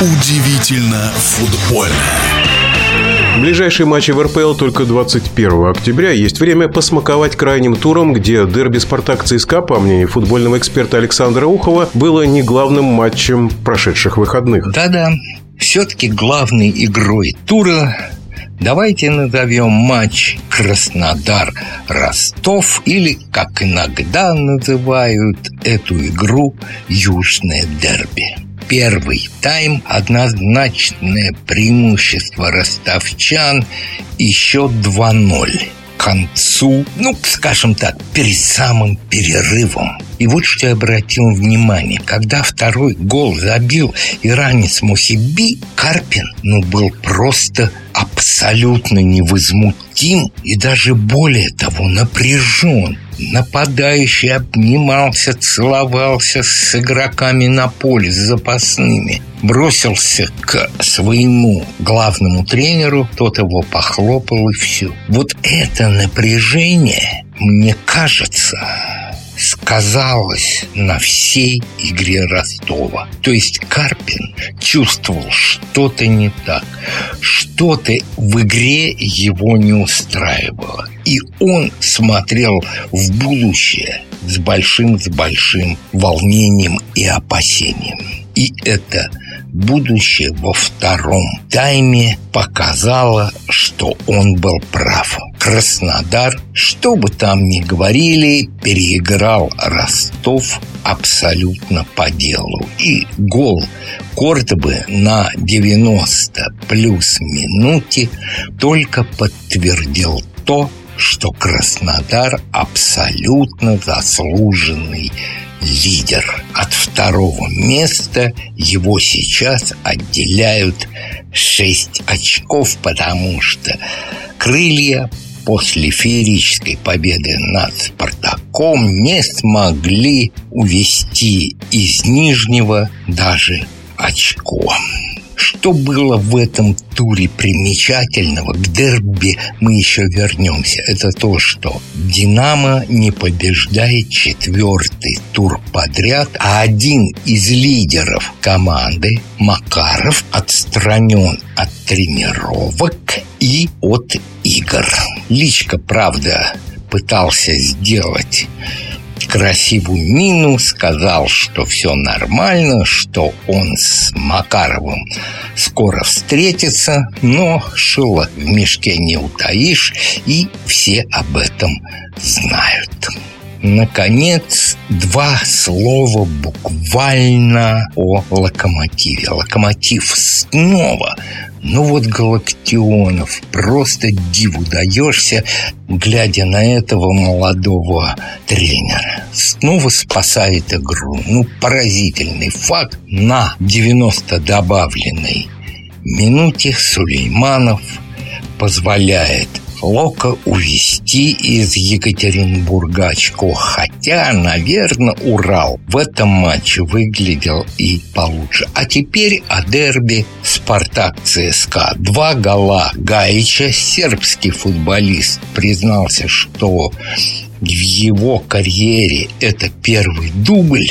Удивительно футбольно. Ближайшие матчи в РПЛ только 21 октября. Есть время посмаковать крайним туром, где дерби «Спартак» ЦСКА, по мнению футбольного эксперта Александра Ухова, было не главным матчем прошедших выходных. Да-да, все-таки главной игрой тура Давайте назовем матч Краснодар-Ростов или, как иногда называют эту игру, Южное дерби. Первый тайм – однозначное преимущество ростовчан, и счет 2-0 к концу, ну, скажем так, перед самым перерывом. И вот что я обратил внимание. Когда второй гол забил иранец Мухиби, Карпин, ну, был просто абсолютно невозмутим и даже более того напряжен. Нападающий обнимался, целовался с игроками на поле, с запасными. Бросился к своему главному тренеру, тот его похлопал и все. Вот это напряжение, мне кажется, сказалось на всей игре Ростова. То есть Карпин чувствовал что-то не так, что-то в игре его не устраивало. И он смотрел в будущее с большим, с большим волнением и опасением. И это будущее во втором тайме показало, что он был прав. Краснодар, что бы там ни говорили, переиграл Ростов абсолютно по делу. И гол Кордобы на 90 плюс минуте только подтвердил то, что Краснодар абсолютно заслуженный лидер. От второго места его сейчас отделяют 6 очков, потому что крылья после феерической победы над «Спартаком» не смогли увести из Нижнего даже очко. Что было в этом туре примечательного, к дерби мы еще вернемся. Это то, что «Динамо» не побеждает четвертый тур подряд, а один из лидеров команды, Макаров, отстранен от тренировок и от игр. Личка, правда, пытался сделать красивую мину, сказал, что все нормально, что он с Макаровым скоро встретится, но шило в мешке не утаишь, и все об этом знают. Наконец, два слова буквально о локомотиве. Локомотив снова ну вот Галактионов, просто диву даешься, глядя на этого молодого тренера. Снова спасает игру. Ну, поразительный факт. На 90 добавленной минуте Сулейманов позволяет Лока увезти из Екатеринбурга очко. Хотя, наверное, Урал в этом матче выглядел и получше. А теперь о дерби «Спартак ЦСКА». Два гола Гаича, сербский футболист, признался, что в его карьере это первый дубль,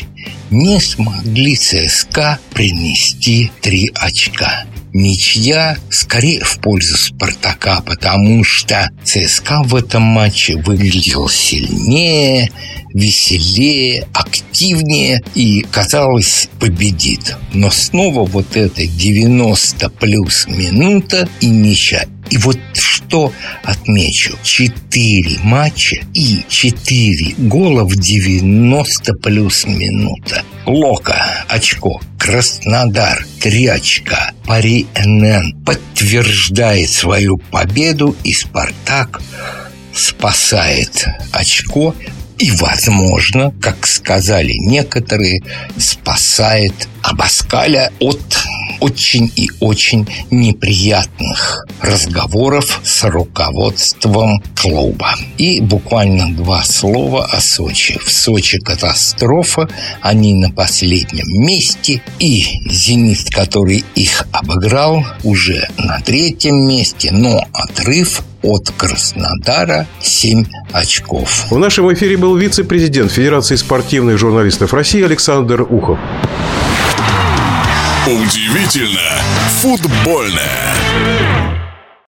не смогли ЦСКА принести три очка ничья скорее в пользу «Спартака», потому что ЦСКА в этом матче выглядел сильнее, веселее, активнее и, казалось, победит. Но снова вот это 90 плюс минута и ничья. И вот что отмечу. Четыре матча и четыре гола в 90 плюс минута. Лока очко. Краснодар три очка. Пари НН подтверждает свою победу и Спартак спасает очко и, возможно, как сказали некоторые, спасает Абаскаля от очень и очень неприятных разговоров с руководством клуба. И буквально два слова о Сочи. В Сочи катастрофа, они на последнем месте, и «Зенит», который их обыграл, уже на третьем месте, но отрыв от Краснодара 7 очков. В нашем эфире был вице-президент Федерации спортивных журналистов России Александр Ухов. Удивительно футбольное.